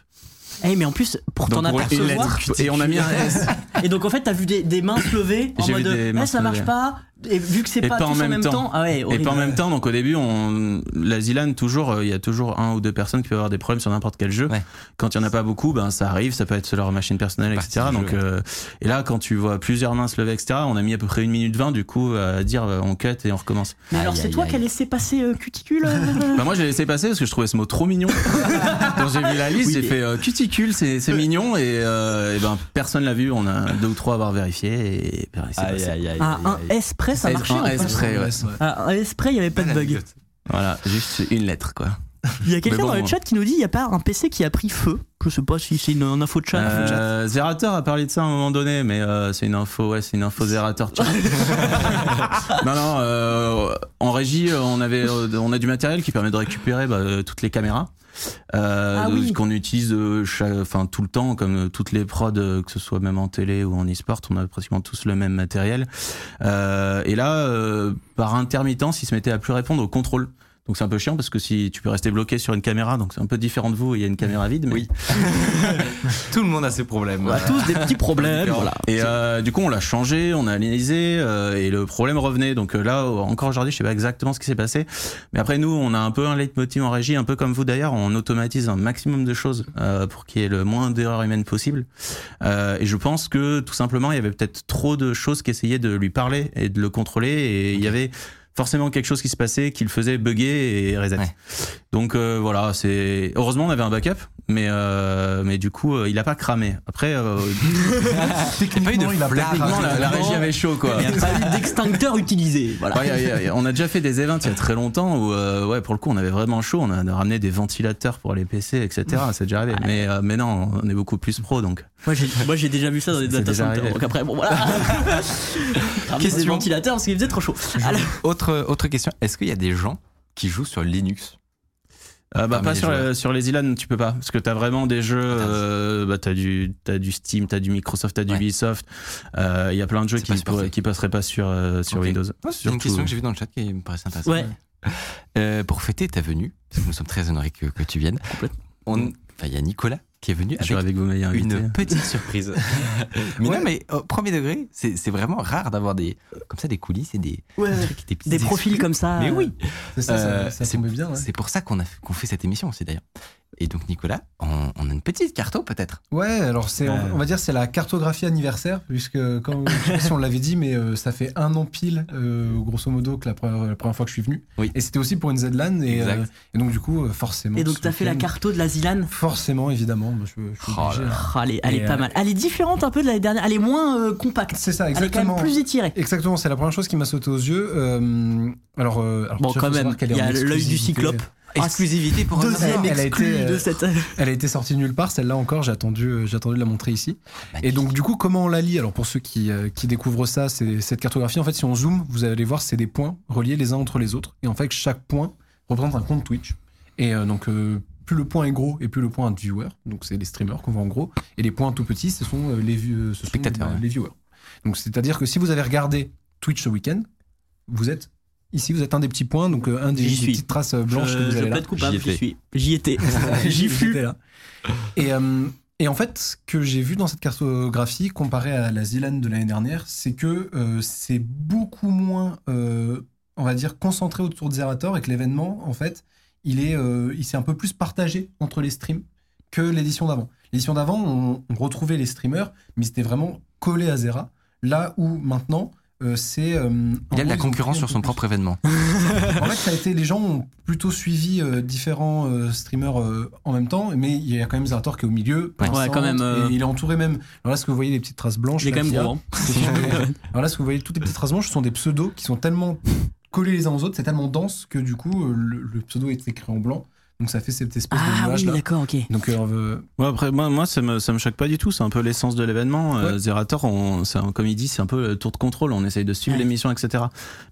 Eh, mais en plus, pour t'en apercevoir. lettre. Et on a mis un S. Et donc en fait, t'as vu des, des mains se lever en mode des eh, ça marche pas. Et vu que c'est pas, pas tous en même temps. Ah ouais, Et pas en même temps, donc au début, on, la Zilan, toujours, euh, il y a toujours un ou deux personnes qui peuvent avoir des problèmes sur n'importe quel jeu. Ouais. Quand il y en a pas beaucoup, ben ça arrive, ça peut être sur leur machine personnelle, etc. Donc, euh, et là, quand tu vois plusieurs mains se lever, etc., on a mis à peu près une minute 20 du coup à dire euh, on cut et on recommence. Mais alors c'est toi qui as laissé passer euh, cuticule euh Bah moi, j'ai laissé passer parce que je trouvais ce mot trop mignon. Quand j'ai vu la liste, Oui, j'ai fait euh, cuticule, c'est c'est mignon et, euh, et ben personne l'a vu. On a deux ou trois à avoir vérifié et ben, c'est Aïe, passé. aïe, aïe. Ah, un aïe. S près, ça Un marchait. en S fait. près, ouais. Ah, il y avait pas de bug. Voilà, juste une lettre quoi. Il y a quelqu'un bon, dans le chat qui nous dit il y a pas un PC qui a pris feu? Je sais pas si c'est une, une info de chat. Euh, Zerator a parlé de ça à un moment donné, mais euh, c'est une info, ouais, c'est une info Zerator. chat. non, non, euh, en régie, on avait, on a du matériel qui permet de récupérer bah, toutes les caméras. Euh, Ah oui. qu'on utilise euh, chaque- enfin tout le temps comme euh, toutes les prods que ce soit même en télé ou en e-sport on a pratiquement tous le même matériel Euh, et là par intermittence il se mettait à plus répondre au contrôle donc c'est un peu chiant parce que si tu peux rester bloqué sur une caméra donc c'est un peu différent de vous il y a une caméra vide mais Oui. Tout le monde a ses problèmes. On a tous des petits problèmes. Voilà. Et euh, du coup, on l'a changé, on a analysé, euh, et le problème revenait. Donc euh, là, encore aujourd'hui, je sais pas exactement ce qui s'est passé. Mais après, nous, on a un peu un leitmotiv en régie, un peu comme vous d'ailleurs, on automatise un maximum de choses euh, pour qu'il y ait le moins d'erreurs humaines possible. Euh, et je pense que tout simplement, il y avait peut-être trop de choses qui essayaient de lui parler et de le contrôler, et il y avait forcément quelque chose qui se passait qui le faisait bugger et reset. Ouais. Donc euh, voilà, c'est heureusement on avait un backup, mais euh, mais du coup euh, il a pas cramé. Après euh, Techniquement, il a pas techniquement la, la régie avait chaud quoi. Il n'y a pas eu d'extincteur utilisé. Voilà. Ouais, y a- y a- y a- on a déjà fait des events il y a très longtemps où euh, ouais pour le coup on avait vraiment chaud, on a ramené des ventilateurs pour les PC etc. C'est déjà arrivé. Mais euh, mais non on est beaucoup plus pro donc. Moi j'ai, déjà vu ça dans des data centers. arrivé. Donc après bon voilà. Ramener des Question. ventilateurs parce qu'il faisait trop chaud. Alors, Autre, autre question, est-ce qu'il y a des gens qui jouent sur Linux? Euh, bah, pas sur, euh, sur les Ilan, tu peux pas. Parce que t'as vraiment des jeux. Euh, bah, t'as du, t'as du Steam, t'as du Microsoft, t'as du Ouais. Ubisoft. Euh, Il y a plein de jeux qui, pas supporté. pourraient- qui passeraient pas sur, euh, sur. Windows. C'est une question que j'ai vue dans le chat qui me paraissait intéressante. Ouais. Euh, pour fêter ta venue, parce que nous sommes très honorés que, que tu viennes, enfin, il y a Nicolas qui est venu avec avec vous, meilleurs invités. une petite surprise. mais Ouais. non, mais au premier degré, c'est c'est vraiment rare d'avoir des comme ça des coulisses et des Ouais, ouais. trucs, des, profils exclus. comme ça. Mais oui, C'est ça, ça- Euh, ça, c'est- tombait bien. ouais. c'est pour ça qu'on a fait- qu'on fait cette émission aussi d'ailleurs. Et donc Nicolas, on, on a une petite carto peut-être? Ouais, alors c'est, on, va dire c'est la cartographie anniversaire, puisque quand, je sais pas si on l'avait dit, mais euh, ça fait un an pile, euh, grosso modo, que la première, la première fois que je suis venu. Oui. Et c'était aussi pour une ZLAN, et, Exact. euh, et donc du coup, euh, forcément. Et donc, t'as fait la carto de la Zilan Forcément, évidemment. je, je suis Oh obligé, là là. Ah, elle est, elle est Et, pas euh, mal. Elle est différente un peu de l'année dernière. Elle est moins euh, compacte. C'est ça, Elle est quand exactement. même plus étirée. Exactement, c'est la première chose qui m'a sauté aux yeux. Euh, alors, euh, alors, Bon, quand même, il y a l'œil du cyclope. Exclusivité pour un Deuxième elle a exclu été, euh, de cette. Elle a été sortie nulle part, celle-là encore, j'ai attendu, euh, j'ai attendu de la montrer ici. Et donc, du coup, comment on la lit? Alors, pour ceux qui, euh, qui découvrent ça, c'est cette cartographie. En fait, si on zoome, vous allez voir, c'est des points reliés les uns entre les autres. Et en fait, chaque point représente un compte Twitch. Et euh, donc, euh, plus le point est gros et plus le point a de viewers. Donc, c'est les streamers qu'on voit en gros. Et les points tout petits, ce sont les, view- ce sont, Spectateurs, ouais. les viewers. Donc, c'est-à-dire que si vous avez regardé Twitch ce week-end, vous êtes ici, vous êtes un des petits points, donc euh, un des, des suis. petites traces euh, blanches je, que vous je avez là. plaide coupable, J'y suis. J'y étais. J'y fus. là. Et, euh, et en fait, ce que j'ai vu dans cette cartographie, comparé à la Zilan de l'année dernière, c'est que euh, c'est beaucoup moins, euh, on va dire, concentré autour de Zerator et que l'événement, en fait, il est, euh, il s'est un peu plus partagé entre les streams que l'édition d'avant. L'édition d'avant, on, on retrouvait les streamers, mais c'était vraiment collé à Zera. Là où maintenant, euh, c'est. euh, Il y a de la concurrence sur son plus. propre événement. En fait, ça a été, les gens ont plutôt suivi euh, différents euh, streamers euh, en même temps, mais il y a quand même Zerator qui est au milieu. Ouais, pinçante, quand même, euh, Et il est entouré même. Alors là, ce que vous voyez, les petites traces blanches. Il est quand même gros. hein. Alors là, ce que vous voyez, toutes les petites traces blanches, ce sont des pseudos qui sont tellement collés les uns aux autres, c'est tellement dense que du coup, le, le pseudo est écrit en blanc. Donc ça fait cette espèce de Ah nuage oui, là. d'accord, ok. Donc euh, euh, Ouais, après, moi, moi ça, me, ça me choque pas du tout. C'est un peu l'essence de l'événement. Euh, Ouais. Zerator, on, c'est un- comme il dit, c'est un peu le tour de contrôle. On essaye de suivre Ouais. l'émission, etc.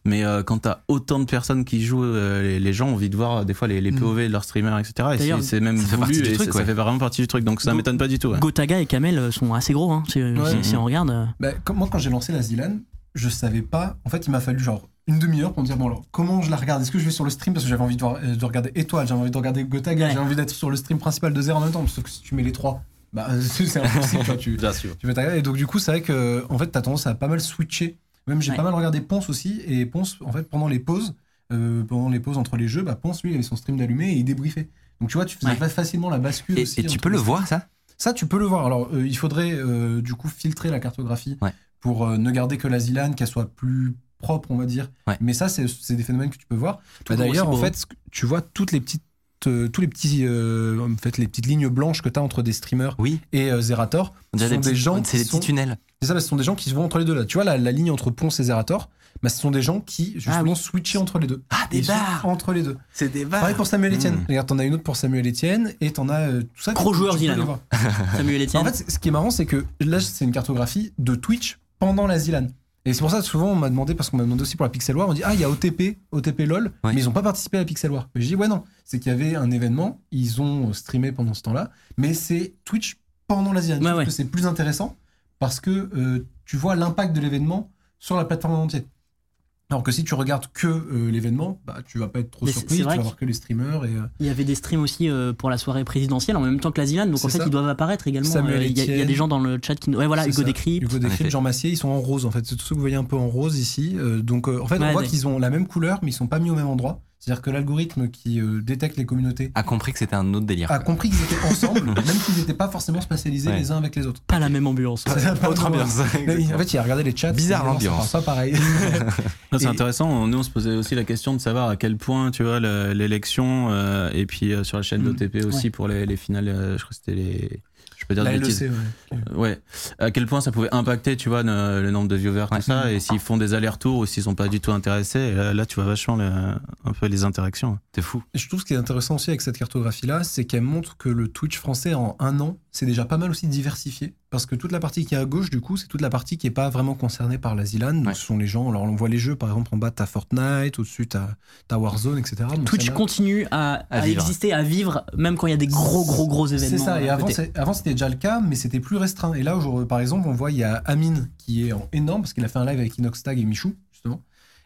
Mais euh, quand t'as autant de personnes qui jouent, euh, les, les gens ont envie de voir euh, des fois les, les Mm. POV de leurs streamers, etc. Et D'ailleurs, c'est, c'est même ça fait voulu du et truc, ça, fait vraiment partie du truc. Donc ça Go- m'étonne pas du tout. ouais. Gotaga et Kamel sont assez gros. Hein. Si, Ouais. si- si on regarde. euh, bah, comme moi, quand j'ai lancé la Zilan, je savais pas. En fait, il m'a fallu genre une demi-heure pour me dire bon alors comment je la regarde? Est-ce que je vais sur le stream? Parce que j'avais envie de, voir- euh, de regarder Étoile, j'avais envie de regarder Gotaga, Ouais. j'ai envie d'être sur le stream principal de Zero en même temps. Sauf que si tu mets les trois, bah c'est impossible. tu vois, tu, Bien sûr. tu vas t'arrêter. Et donc du coup, c'est vrai que en fait, t'as tendance à pas mal switcher. Même j'ai Ouais. pas mal regardé Ponce aussi et Ponce, en fait, pendant les pauses, euh, pendant les pauses entre les jeux, bah Ponce lui, il avait son stream d'allumé et il débriefait. Donc tu vois, tu faisais Ouais. facilement la bascule Et, aussi. et tu peux le voir ça? Ça, tu peux le voir. Alors, euh, il faudrait euh, du coup filtrer la cartographie Ouais. pour euh, ne garder que la Zilan, qu'elle soit plus propre, on va dire. Ouais. Mais ça, c'est c'est des phénomènes que tu peux voir. Tout Bah, D'ailleurs, en fait, tu vois toutes les petites, euh, tous les petits, euh, en fait, les petites lignes blanches que tu as entre des streamers Oui. et euh, Zerator. Ce sont des des gens C'est des sont- petits tunnels. C'est ça, bah, ce sont des gens qui se vont entre les deux là. Tu vois la, la ligne entre Ponce et Zerator, bah, ce sont des gens qui justement Ah oui. switchaient entre les deux. Ah, Ils sont entre les deux. C'est des Pareil pour Samuel Etienne. Mmh. Regarde, t'en as une autre pour Samuel Etienne et t'en as euh, tout ça. Gros joueur Zilan. Samuel Etienne. En fait, ce qui est marrant, c'est que là, c'est une cartographie de Twitch pendant la Zilan. Et c'est pour ça que souvent on m'a demandé, parce qu'on m'a demandé aussi pour la Pixel War, on dit Ah, il y a OTP, OTP LOL, Ouais. mais ils n'ont pas participé à la Pixel War. Mais je dis Ouais, non, c'est qu'il y avait un événement, ils ont streamé pendant ce temps-là, mais c'est Twitch pendant la Zilan. Je Ouais, ouais. que c'est plus intéressant parce que euh, tu vois l'impact de l'événement sur la plateforme en entier. Alors que si tu regardes que euh, l'événement, bah, tu vas pas être trop Mais surpris, tu vas voir que les streamers et. euh, Il y avait des streams aussi euh, pour la soirée présidentielle en même temps que la Zilan, donc en fait ça. ils doivent apparaître également. Samuel Euh, Il y, a- y des gens dans le chat qui. Ouais, voilà, Hugo. Décrypte. Hugo Décrypte. Jean Massier, ils sont en rose en fait. C'est tout ce que vous voyez un peu en rose ici. Euh, donc euh, en fait, Ouais, on voit ouais. qu'ils ont la même couleur, mais ils sont pas mis au même endroit. C'est-à-dire que l'algorithme qui euh, détecte les communautés A compris que c'était un autre délire. a quoi. compris qu'ils étaient ensemble, même qu'ils n'étaient pas forcément spatialisés Ouais. les uns avec les autres. Pas la même ambiance. Autre ambiance. En fait, il a regardé les chats. Bizarre l'ambiance. Pas pareil. C'est Et- intéressant. Nous, on se posait aussi la question de savoir à quel point, tu vois, le- l'élection, euh, et puis euh, sur la chaîne Mm. d'OTP aussi pour les, les finales, euh, je crois que c'était les. Je peux dire La. LEC, ouais. Euh, Ouais. À quel point ça pouvait impacter, tu vois, le, le nombre de viewers, Ouais. tout ça, et s'ils font des allers-retours ou s'ils sont pas du tout intéressés, et là, là, tu vois vachement le- un peu les interactions. C'est fou. Et je trouve ce qui est intéressant aussi avec cette cartographie-là, c'est qu'elle montre que le Twitch français en un an, c'est déjà pas mal aussi diversifié. parce que toute la partie qui est à gauche, du coup, c'est toute la partie qui est pas vraiment concernée par la ZLAN. Donc, Ouais. Ce sont les gens. Alors, on voit les jeux, par exemple, en bas, t'as Fortnite, au-dessus, t'as as Warzone, etc. Donc, Twitch continue à, À à vivre. exister, à vivre, même quand il y a des gros, gros, gros événements. C'est ça, et avant c'était déjà le cas, mais c'était plus restreint. Et là, aujourd'hui, par exemple, on voit, il y a Amine qui est en énorme, parce qu'il a fait un live avec Inoxtag et Michou, justement.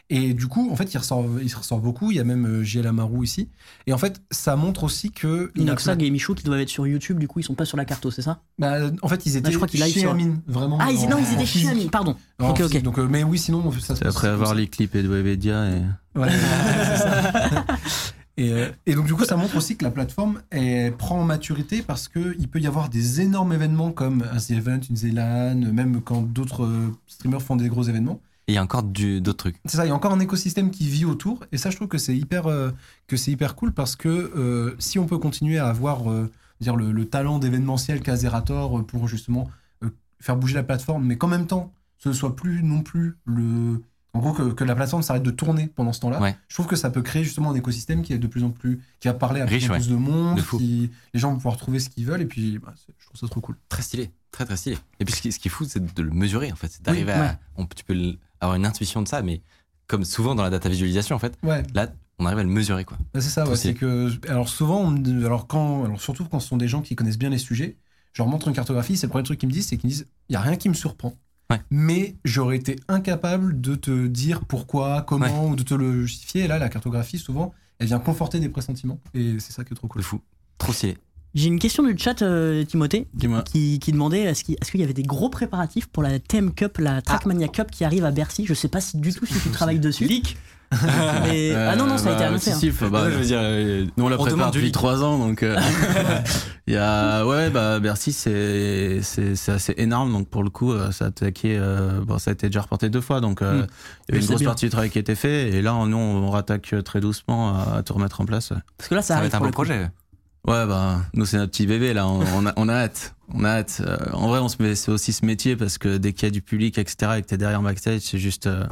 Et du coup, en fait, il ressort, il ressort beaucoup. Il y a même euh, JL Amaru ici. Et en fait, ça montre aussi que. Inoxag et Michou qui doivent être sur YouTube, du coup, ils sont pas sur la carte, c'est ça? Bah, en fait, ils étaient je crois chez sur- Amine, vraiment. Ah, ils, en- non, ils en étaient chez physique. Ami, pardon. Ok, ok. Donc, euh, mais oui, sinon, ça se après avoir ça. les clips et de Webedia et. Ouais, c'est ça. Et, euh, et donc du coup, ça montre aussi que la plateforme elle prend en maturité parce que il peut y avoir des énormes événements comme un The Event, une ZLAN, même quand d'autres euh, streamers font des gros événements. Et il y a encore du- d'autres trucs. C'est ça, il y a encore un écosystème qui vit autour. Et ça, je trouve que c'est hyper, euh, que c'est hyper cool parce que euh, si on peut continuer à avoir euh, dire le, le talent d'événementiel qu'a Zerator euh, pour justement euh, faire bouger la plateforme, mais qu'en même temps, ce ne soit plus non plus le. En gros, que, que la plateforme s'arrête de tourner pendant ce temps-là. Ouais. Je trouve que ça peut créer justement un écosystème qui est de plus en plus. qui va parler à Riche, plus, en ouais. plus de monde. De fou. qui- les gens vont pouvoir trouver ce qu'ils veulent. Et puis, bah, je trouve ça trop cool. Très stylé, très très stylé. Et puis ce qui, ce qui est fou, c'est de le mesurer en fait. C'est d'arriver Oui, à. ouais. on- tu peux avoir une intuition de ça, mais comme souvent dans la data visualisation en fait, là on arrive à le mesurer quoi. Bah, c'est ça, c'est que alors souvent, on alors quand, alors surtout quand ce sont des gens qui connaissent bien les sujets, je leur montre une cartographie, c'est le premier truc qu'ils me disent, c'est qu'ils me disent, il y a rien qui me surprend. Ouais. Mais j'aurais été incapable de te dire pourquoi, comment, ou de te le justifier. Et là, la cartographie, souvent, elle vient conforter des pressentiments. Et c'est ça qui est trop cool. De fou, trop stylé. J'ai une question du chat, euh, Timothée, qui, qui demandait est-ce qu'il est-ce qu'il y avait des gros préparatifs pour la TM Cup, la Trackmania Cup qui arrive à Bercy? Je sais pas si du tout si tu travailles dessus. Mais- ah non, non, ça a été annoncé. si, hein. si, bah, je veux dire, euh, Nous on la On prépare depuis leak. trois ans donc euh, il y a ouais bah Bercy c'est c'est c'est assez énorme donc pour le coup euh, ça a attaqué euh, bon ça a été déjà reporté deux fois donc euh, Mm. il y avait une grosse bien. partie du travail qui a été fait et là nous on rattaque très doucement à, à tout remettre en place. Parce que là, ça, ça va être un coup. projet. Ouais bah nous c'est notre petit bébé là on, on a, on a hâte on a hâte Euh, en vrai on se met c'est aussi ce métier parce que dès qu'il y a du public etc et que t'es derrière backstage c'est juste euh,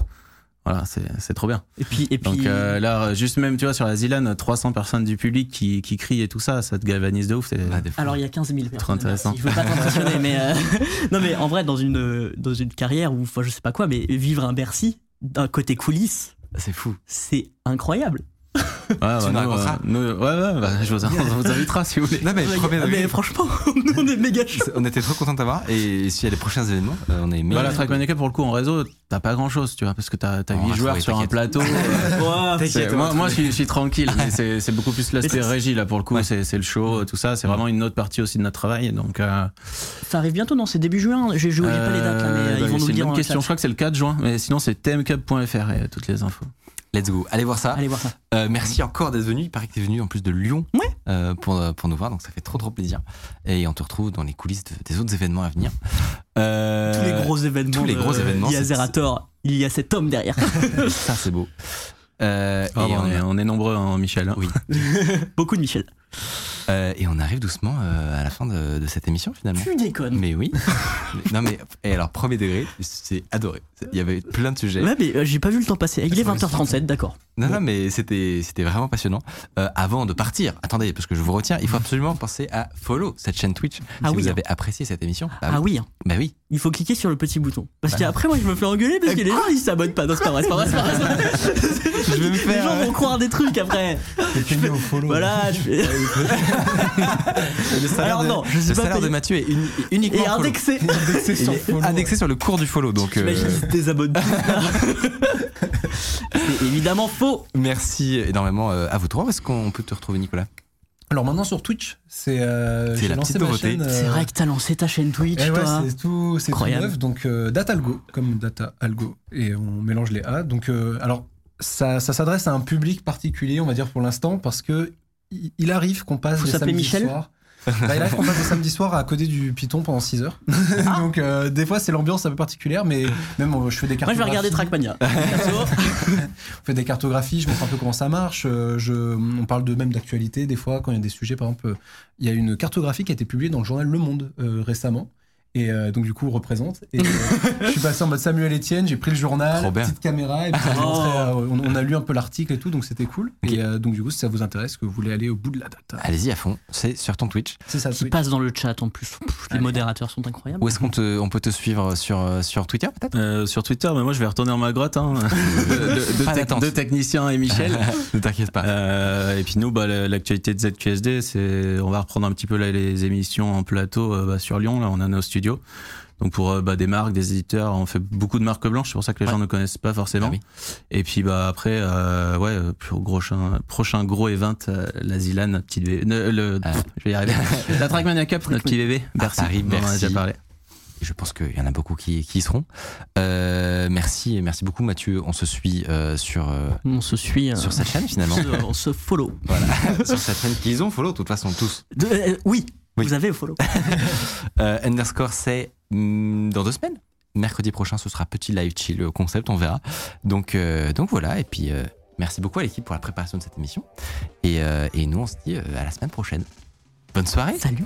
voilà c'est c'est trop bien. Et puis, et puis Donc euh, là, juste même, tu vois, sur la Zilan, 300 personnes du public qui, qui crient et tout ça, ça te galvanise de ouf. Ah, alors il y a 15 000 personnes. intéressant. Je veux pas t'impressionner, mais euh, non, mais en vrai, dans une dans une carrière ou enfin je sais pas quoi, mais vivre un Bercy d'un côté coulisses, c'est fou. c'est incroyable. Ouais, bah, nous nous, raconteras euh, nous, ouais, ouais, bah, je vous, on vous invitera si vous voulez. Non mais premier mais degré, franchement, nous, on est méga chaud. on était trop content d'avoir. Et s'il y a les prochains événements, euh, on est Bah, méga- la Trackmania Cup, pour le coup, en réseau, t'as pas grand chose, tu vois, parce que t'as as On 8 va joueurs sur un plateau. Ouais, C'est- moi, moi je, suis, je suis tranquille, mais c'est c'est beaucoup plus l'aspect Mais c'est- régie, là, pour le coup, Ouais. c'est c'est le show, tout ça, c'est vraiment une autre partie aussi de notre travail. Donc, euh, ça arrive bientôt, non C'est début juin. J'ai j'ai pas les dates là, mais euh, euh, bah, ils vont nous c'est le une dire. bonne dans le question, je crois que c'est le 4 juin, mais sinon, c'est tmcup.fr et toutes les infos. Let's go. Allez voir ça. Allez voir ça. Euh, merci encore d'être venu. Il paraît que tu es venu en plus de Lyon Ouais. euh, pour, pour nous voir, donc ça fait trop trop plaisir. Et on te retrouve dans les coulisses de- des autres événements à venir. Euh, Tous les gros événements. tous les gros événements, Il y a Zerator, il y a cet homme derrière. Ça c'est beau. Euh, Ah, et, bon, on, on, est, on est nombreux, hein, Michel. hein. Oui. Beaucoup de Michel. euh, et on arrive doucement euh, à la fin de, de cette émission finalement. Tu déconnes. Mais oui. non mais et alors premier degré, c'est adoré. Il y avait plein de sujets. Ouais, mais euh, j'ai pas vu le temps passer. Il est 20h37, d'accord. Non, non, mais c'était vraiment passionnant. Euh, avant de partir, attendez, parce que je vous retiens, il faut absolument penser à follow cette chaîne Twitch Ah si oui, vous hein. avez apprécié cette émission. Bah, Ah oui, hein. Bah oui. il faut cliquer sur le petit bouton. Parce Bah qu'après, moi, je me fais engueuler parce que les gens, ils s'abonnent pas. Non, c'est pas vrai, c'est pas vrai, c'est pas vrai. Je vais me Les faire. gens vont croire des trucs après. Payé au follow. Voilà, je fais. Le Alors non, je sais le pas salaire de. Mathieu est uni- uniquement Et indexé. Indexé sur indexé le cours du follow. Donc euh, C'est évidemment faux. merci énormément euh, à vous trois. Où est-ce qu'on peut te retrouver, Nicolas? Alors maintenant sur Twitch, c'est euh, j'ai la lancé petite ma chaîne, euh, C'est vrai que t'as lancé ta chaîne Twitch, Eh ouais, c'est tout, c'est neuf. Donc euh, Data Algo, comme Data Algo, et on mélange les A. Donc euh, alors ça, ça s'adresse à un public particulier, on va dire pour l'instant, parce que il arrive qu'on passe Faut les s'appeler samedis Michel? soirs. Bah, il arrive qu'on passe les samedis soirs à coder du Python pendant 6 heures. Ah. Donc euh, des fois c'est l'ambiance un peu particulière, mais même euh, je fais des Moi, cartographies. je vais regarder Trackmania. On fait des cartographies, je montre un peu comment ça marche. euh, je, on parle de même d'actualité des fois quand il y a des sujets. Par exemple, il y a une cartographie qui a été publiée dans le journal Le Monde euh, récemment. Et euh, donc du coup, représente. Et euh, je suis passé en mode Samuel Etienne, j'ai pris le journal, bien. petite caméra, et puis Oh. euh, on, on a lu un peu l'article et tout, donc c'était cool. Et euh, donc du coup, si ça vous intéresse, que vous voulez aller au bout de la data, Allez-y à fond, c'est sur ton Twitch. c'est ça. Qui Twitch. passe dans le chat en plus. Pff, les Allez. modérateurs sont incroyables. Où est-ce qu'on te- on peut te suivre sur, sur Twitter peut-être? Euh, sur Twitter, mais moi je vais retourner en ma grotte. Hein. de, de Pas tec- d'attente. de techniciens et Michel. Ne t'inquiète pas. Euh, et puis nous, bah, la- l'actualité de ZQSD, c'est on va reprendre un petit peu là, les émissions en plateau euh, bah, sur Lyon. Là, on a nos studios. Donc pour euh, bah, des marques, des éditeurs, on fait beaucoup de marques blanches. C'est pour ça que les Ouais. gens ne connaissent pas forcément. Ah oui. Et puis bah après, euh, ouais, euh, prochain prochain gros event, euh, la Zilan, notre petite bébé. Le, Ah. pff, je vais y arriver. la Trackmania Cup, notre petit bébé. Merci. Paris, on en a merci. déjà parlé. Je pense qu'il y en a beaucoup qui, qui y seront. Euh, merci, merci beaucoup Mathieu. On se suit euh, sur, euh, On se suit. euh, sur cette chaîne finalement. on se- on se follow. voilà, sur cette chaîne qu'ils ont follow de toute façon tous. De- euh, oui, Oui. vous avez au follow. Euh, underscore c'est hum, dans deux semaines. Mercredi prochain, ce sera petit live chill euh, concept, on verra. Donc, euh, donc voilà, et puis euh, merci beaucoup à l'équipe pour la préparation de cette émission. Et, et nous, on se dit à la semaine prochaine. Bonne soirée. Salut.